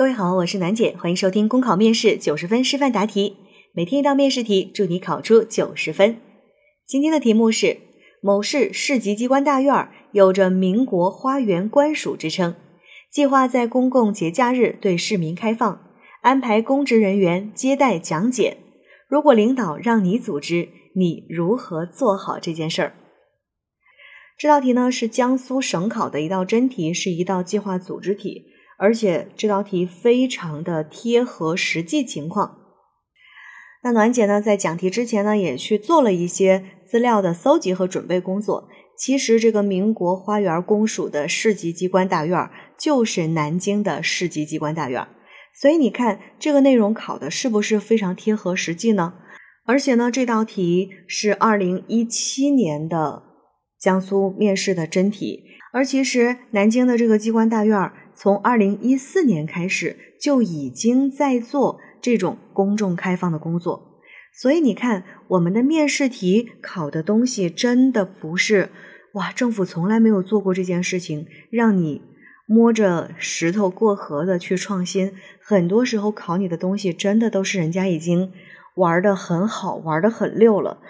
各位好，我是楠姐，欢迎收听公考面试九十分示范答题，每天一道面试题，祝你考出九十分。今天的题目是：某市市级机关大院有着“民国花园官署”之称，计划在公共节假日对市民开放，安排公职人员接待讲解。如果领导让你组织，你如何做好这件事儿？这道题呢是江苏省考的一道真题，是一道计划组织题。而且这道题非常的贴合实际情况。那暖姐呢，在讲题之前呢，也去做了一些资料的搜集和准备工作。其实这个民国花园公署的市级机关大院就是南京的市级机关大院，所以你看这个内容考的是不是非常贴合实际呢？而且呢，这道题是二零一七年的江苏面试的真题，而其实南京的这个机关大院。从二零一四年开始就已经在做这种公众开放的工作，所以你看我们的面试题考的东西真的不是哇，政府从来没有做过这件事情，让你摸着石头过河的去创新。很多时候考你的东西真的都是人家已经玩的很好，玩的很溜了。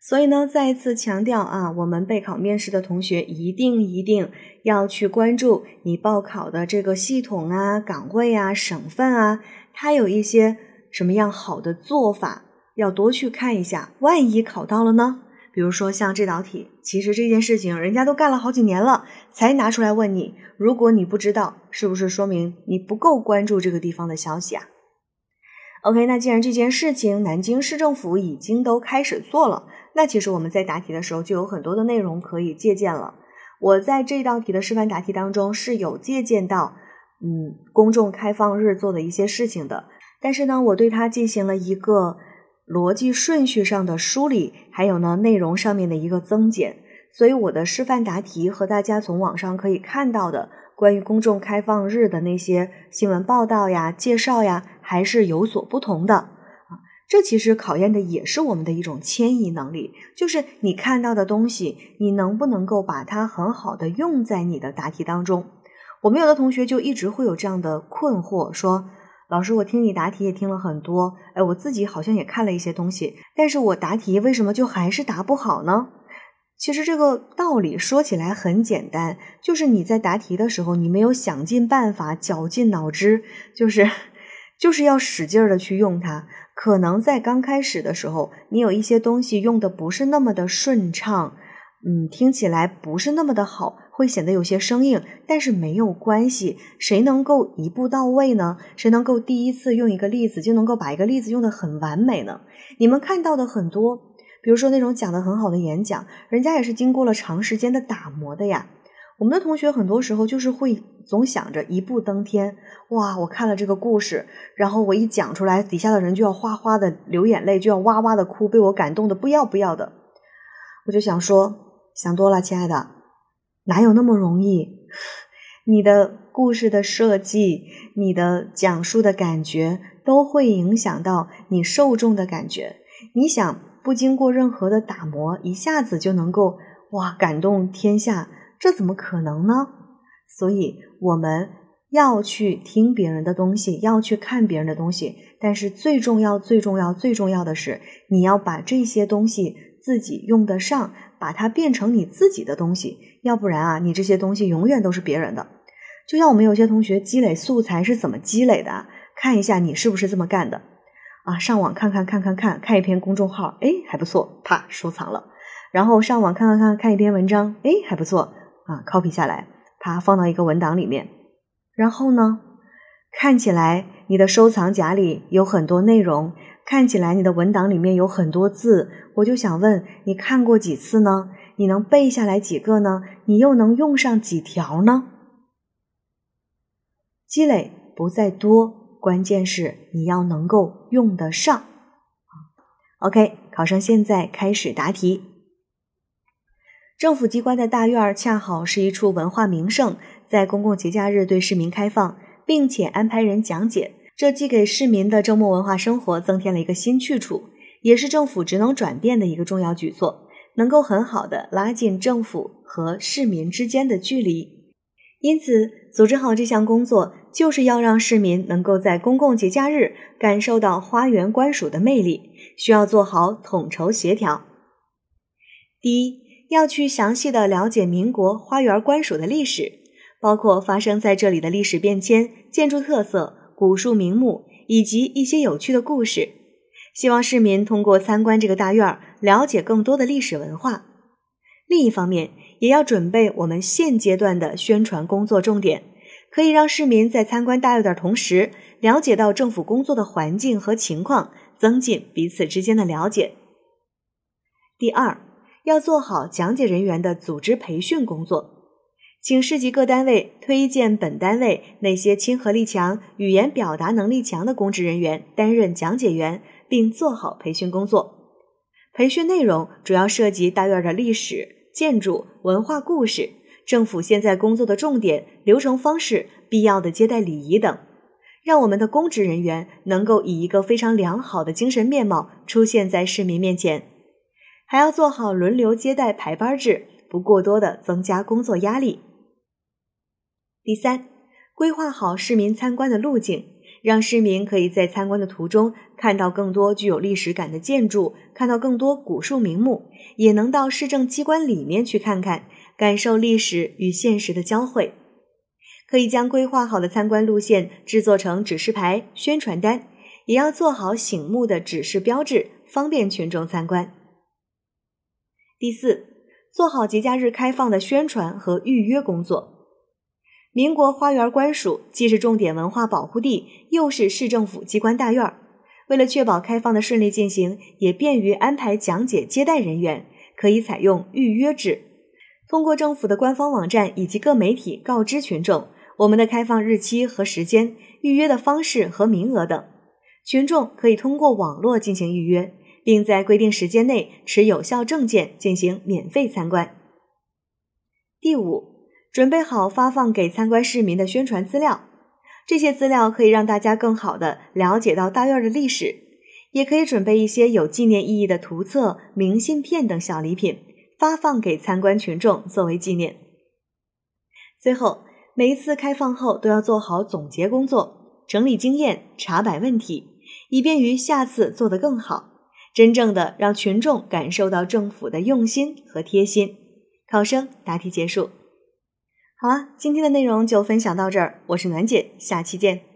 所以呢，再一次强调啊，我们备考面试的同学一定一定要去关注你报考的这个系统啊、岗位啊、省份啊，它有一些什么样好的做法，要多去看一下。万一考到了呢？比如说像这道题，其实这件事情人家都干了好几年了，才拿出来问你。如果你不知道，是不是说明你不够关注这个地方的消息啊？OK，那既然这件事情南京市政府已经都开始做了。那其实我们在答题的时候就有很多的内容可以借鉴了。我在这道题的示范答题当中是有借鉴到，嗯，公众开放日做的一些事情的。但是呢，我对它进行了一个逻辑顺序上的梳理，还有呢内容上面的一个增减。所以我的示范答题和大家从网上可以看到的关于公众开放日的那些新闻报道呀、介绍呀，还是有所不同的啊。这其实考验的也是我们的一种迁移能力，就是你看到的东西，你能不能够把它很好的用在你的答题当中？我们有的同学就一直会有这样的困惑，说：“老师，我听你答题也听了很多，哎，我自己好像也看了一些东西，但是我答题为什么就还是答不好呢？”其实这个道理说起来很简单，就是你在答题的时候，你没有想尽办法、绞尽脑汁，就是 就是要使劲的去用它。可能在刚开始的时候，你有一些东西用的不是那么的顺畅，嗯，听起来不是那么的好，会显得有些生硬。但是没有关系，谁能够一步到位呢？谁能够第一次用一个例子就能够把一个例子用的很完美呢？你们看到的很多，比如说那种讲的很好的演讲，人家也是经过了长时间的打磨的呀。我们的同学很多时候就是会总想着一步登天，哇！我看了这个故事，然后我一讲出来，底下的人就要哗哗的流眼泪，就要哇哇的哭，被我感动的不要不要的。我就想说，想多了，亲爱的，哪有那么容易？你的故事的设计，你的讲述的感觉，都会影响到你受众的感觉。你想不经过任何的打磨，一下子就能够哇感动天下？这怎么可能呢？所以我们要去听别人的东西，要去看别人的东西。但是最重要、最重要、最重要的是，你要把这些东西自己用得上，把它变成你自己的东西。要不然啊，你这些东西永远都是别人的。就像我们有些同学积累素材是怎么积累的？看一下你是不是这么干的啊？上网看看看看看看一篇公众号，哎，还不错，啪收藏了。然后上网看看看看一篇文章，哎，还不错。啊，copy 下来，它放到一个文档里面。然后呢，看起来你的收藏夹里有很多内容，看起来你的文档里面有很多字。我就想问，你看过几次呢？你能背下来几个呢？你又能用上几条呢？积累不在多，关键是你要能够用得上。OK，考生现在开始答题。政府机关的大院恰好是一处文化名胜，在公共节假日对市民开放，并且安排人讲解，这既给市民的周末文化生活增添了一个新去处，也是政府职能转变的一个重要举措，能够很好的拉近政府和市民之间的距离。因此，组织好这项工作，就是要让市民能够在公共节假日感受到花园官署的魅力，需要做好统筹协调。第一，要去详细的了解民国花园官署的历史，包括发生在这里的历史变迁、建筑特色、古树名木以及一些有趣的故事。希望市民通过参观这个大院儿，了解更多的历史文化。另一方面，也要准备我们现阶段的宣传工作重点，可以让市民在参观大院的同时，了解到政府工作的环境和情况，增进彼此之间的了解。第二，要做好讲解人员的组织培训工作，请市级各单位推荐本单位那些亲和力强、语言表达能力强的公职人员担任讲解员，并做好培训工作。培训内容主要涉及大院的历史。建筑文化故事、政府现在工作的重点、流程方式、必要的接待礼仪等，让我们的公职人员能够以一个非常良好的精神面貌出现在市民面前。还要做好轮流接待排班制，不过多的增加工作压力。第三，规划好市民参观的路径。让市民可以在参观的途中看到更多具有历史感的建筑，看到更多古树名木，也能到市政机关里面去看看，感受历史与现实的交汇。可以将规划好的参观路线制作成指示牌、宣传单，也要做好醒目的指示标志，方便群众参观。第四，做好节假日开放的宣传和预约工作。民国花园官署既是重点文化保护地，又是市政府机关大院儿。为了确保开放的顺利进行，也便于安排讲解接待人员，可以采用预约制。通过政府的官方网站以及各媒体告知群众我们的开放日期和时间、预约的方式和名额等。群众可以通过网络进行预约，并在规定时间内持有效证件进行免费参观。第五。准备好发放给参观市民的宣传资料，这些资料可以让大家更好的了解到大院的历史，也可以准备一些有纪念意义的图册、明信片等小礼品，发放给参观群众作为纪念。最后，每一次开放后都要做好总结工作，整理经验，查摆问题，以便于下次做得更好，真正的让群众感受到政府的用心和贴心。考生答题结束。好了，今天的内容就分享到这儿，我是暖姐，下期见。